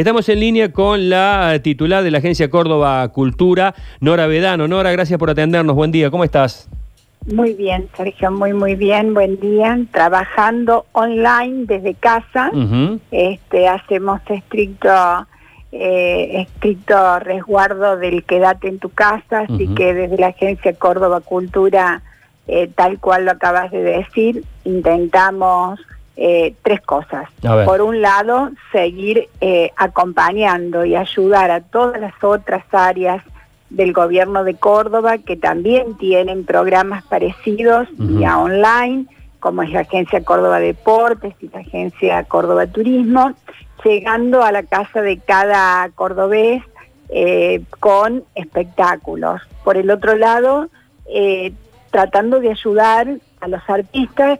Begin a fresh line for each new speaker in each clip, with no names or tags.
Estamos en línea con la titular de la Agencia Córdoba Cultura, Nora Vedano. Nora, gracias por atendernos. Buen día, ¿cómo estás?
Muy bien, Sergio, muy, muy bien. Buen día. Trabajando online desde casa. este, hacemos estricto, eh, estricto resguardo del quédate en tu casa, así que desde la Agencia Córdoba Cultura, eh, tal cual lo acabas de decir, intentamos eh, tres cosas. Por un lado, seguir eh, acompañando y ayudar a todas las otras áreas del gobierno de Córdoba que también tienen programas parecidos vía online, como es la Agencia Córdoba Deportes y la Agencia Córdoba Turismo, llegando a la casa de cada cordobés eh, con espectáculos. Por el otro lado, tratando de ayudar a los artistas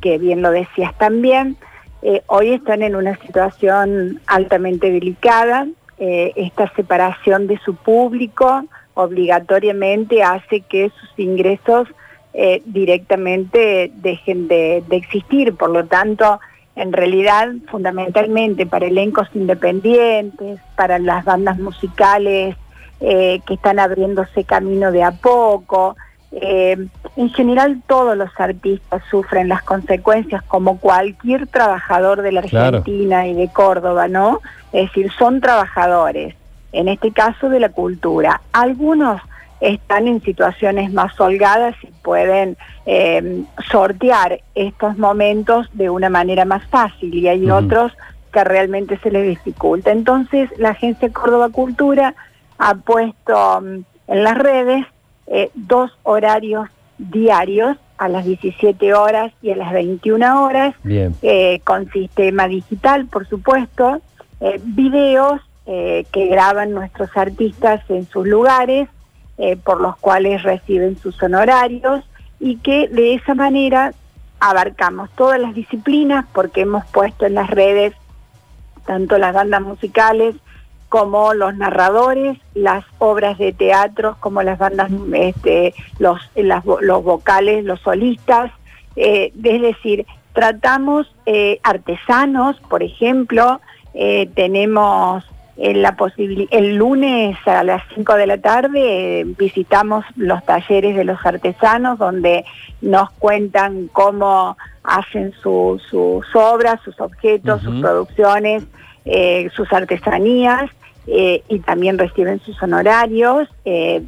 que bien lo decías también, eh, hoy están en una situación altamente delicada. Eh, esta separación de su público obligatoriamente hace que sus ingresos eh, directamente dejen de, existir. Por lo tanto, en realidad, fundamentalmente para elencos independientes, para las bandas musicales que están abriéndose camino de a poco, eh, en general todos los artistas sufren las consecuencias como cualquier trabajador de la Argentina y de Córdoba, ¿no? Es decir, son trabajadores, en este caso de la cultura. Algunos están en situaciones más holgadas y pueden eh, sortear estos momentos de una manera más fácil y hay otros que realmente se les dificulta. Entonces la Agencia Córdoba Cultura ha puesto mm, en las redes eh, dos horarios diarios a las 17 horas y a las 21 horas, eh, con sistema digital, por supuesto, eh, videos que graban nuestros artistas en sus lugares, por los cuales reciben sus honorarios, y que de esa manera abarcamos todas las disciplinas, porque hemos puesto en las redes tanto las bandas musicales, como los narradores, las obras de teatro, como las bandas, este, los, los vocales, los solistas, eh, es decir, tratamos eh, artesanos, por ejemplo, eh, tenemos la posibilidad, el lunes a las 5 de la tarde visitamos los talleres de los artesanos donde nos cuentan cómo hacen sus obras, sus objetos, sus producciones, sus artesanías eh, y también reciben sus honorarios. Eh,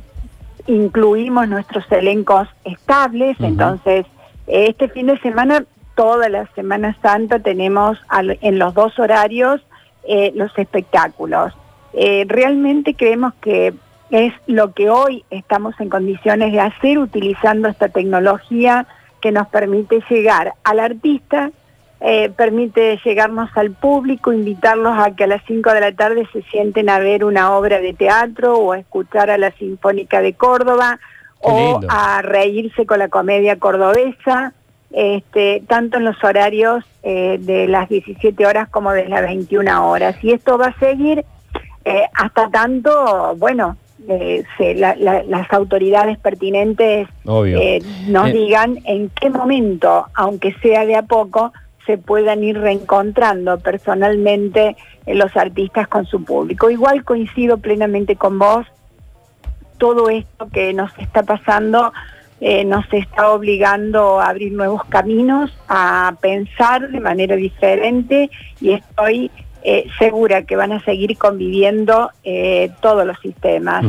incluimos nuestros elencos estables, entonces este fin de semana, toda la Semana Santa, tenemos en los dos horarios eh, los espectáculos. realmente creemos que es lo que hoy estamos en condiciones de hacer utilizando esta tecnología que nos permite llegar al artista eh, permite llegarnos al público, invitarlos a que a las 5 de la tarde se sienten a ver una obra de teatro o a escuchar a la Sinfónica de Córdoba o a reírse con la comedia cordobesa, este, tanto en los horarios eh, de las 17 horas como de las 21 horas. Y esto va a seguir eh, hasta tanto, bueno, las autoridades pertinentes nos digan en qué momento, aunque sea de a poco, se puedan ir reencontrando personalmente los artistas con su público. Igual coincido plenamente con vos, todo esto que nos está pasando eh, nos está obligando a abrir nuevos caminos, a pensar de manera diferente y estoy eh, segura que van a seguir conviviendo eh, todos los sistemas,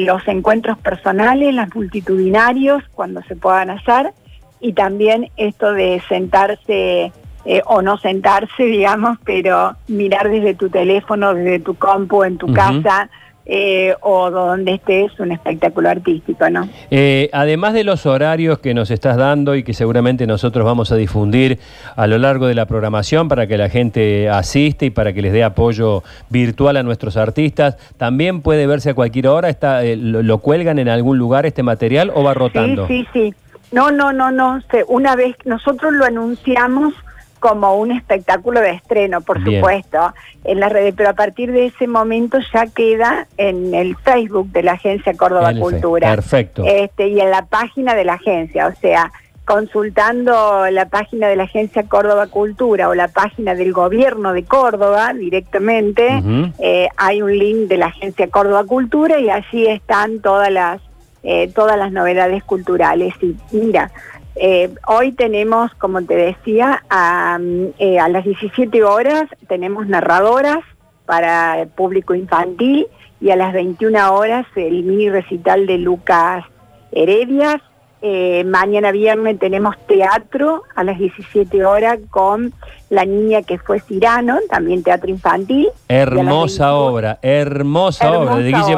los encuentros personales, los multitudinarios, cuando se puedan hacer, y también esto de sentarse eh, o no sentarse, digamos, pero mirar desde tu teléfono, desde tu compu, en tu casa. Eh, o donde estés un espectáculo artístico, ¿no?
Eh, además de los horarios que nos estás dando y que seguramente nosotros vamos a difundir a lo largo de la programación para que la gente asiste y para que les dé apoyo virtual a nuestros artistas, también puede verse a cualquier hora, está, lo, cuelgan en algún lugar este material o va rotando?
Sí, sí, sí. No, no, no, no. Una vez nosotros lo anunciamos como un espectáculo de estreno, por supuesto, en las redes, pero a partir de ese momento ya queda en el Facebook de la Agencia Córdoba Cultura.
Perfecto.
Este, y en la página de la agencia, o sea, consultando la página de la Agencia Córdoba Cultura o la página del gobierno de Córdoba directamente, eh, hay un link de la Agencia Córdoba Cultura y allí están todas las, eh, todas las novedades culturales. Y mira, eh, hoy tenemos, como te decía, a, a las 17 horas tenemos narradoras para el público infantil y a las 21 horas el mini recital de Lucas Heredias eh, mañana viernes tenemos teatro a las 17 horas con La Niña que fue Cirano, también teatro infantil.
Hermosa obra, hermosa, obra de Guille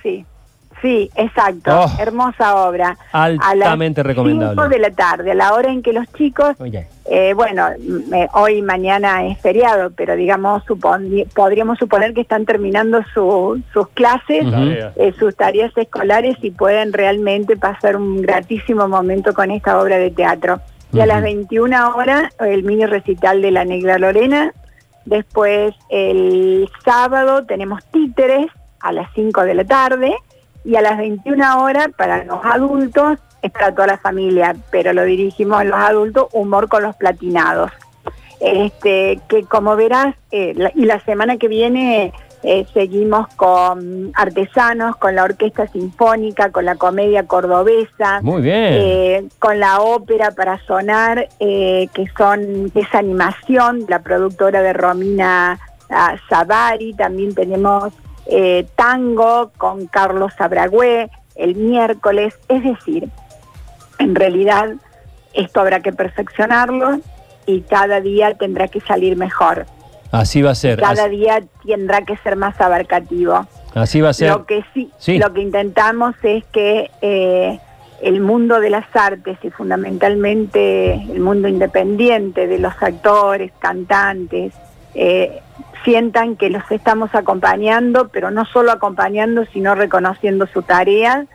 Sí, Sí, exacto. Oh. hermosa obra.
Altamente recomendable. 5
de la tarde, a la hora en que los chicos, eh, bueno, hoy mañana es feriado, pero digamos, podríamos suponer que están terminando sus clases, eh, sus tareas escolares y pueden realmente pasar un gratísimo momento con esta obra de teatro. Y a las 21 horas, el mini recital de la Negra Lorena. Después, el sábado, tenemos títeres a las 5 de la tarde y a las 21 horas para los adultos es para toda la familia, pero lo dirigimos a los adultos, humor con los platinados. Este, que como verás, eh, y la semana que viene eh, seguimos con artesanos, con la orquesta sinfónica, con la comedia cordobesa,
Muy bien.
Eh, con la ópera para sonar, que son esa animación, la productora de Romina Zavari, también tenemos eh, tango con Carlos Abragüe el miércoles, es decir, en realidad esto habrá que perfeccionarlo y cada día tendrá que salir mejor.
Así va a ser.
Cada día tendrá que ser más abarcativo.
Así va a ser.
Lo que sí, lo que intentamos es que eh, el mundo de las artes y fundamentalmente el mundo independiente de los actores, cantantes, eh, sientan que los estamos acompañando, pero no solo acompañando, sino reconociendo su tarea,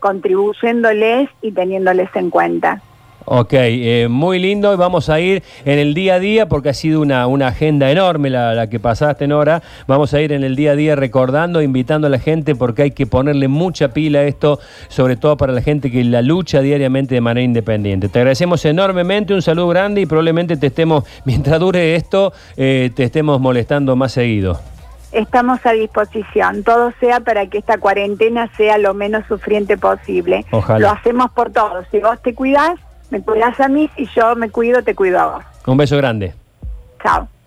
contribuyéndoles y teniéndoles en cuenta.
Ok, eh, muy lindo. Vamos a ir en el día a día porque ha sido una, una agenda enorme la, que pasaste, Nora. Vamos a ir en el día a día recordando, invitando a la gente porque hay que ponerle mucha pila a esto, sobre todo para la gente que la lucha diariamente de manera independiente. Te agradecemos enormemente, un saludo grande y probablemente te estemos, mientras dure esto, eh, te estemos molestando más seguido.
Estamos a disposición, todo sea para que esta cuarentena sea lo menos sufriente posible.
Ojalá.
Lo hacemos por todos. Si vos te cuidás, me cuidas a mí, y yo me cuido, te cuido a vos.
Un beso grande.
Chao.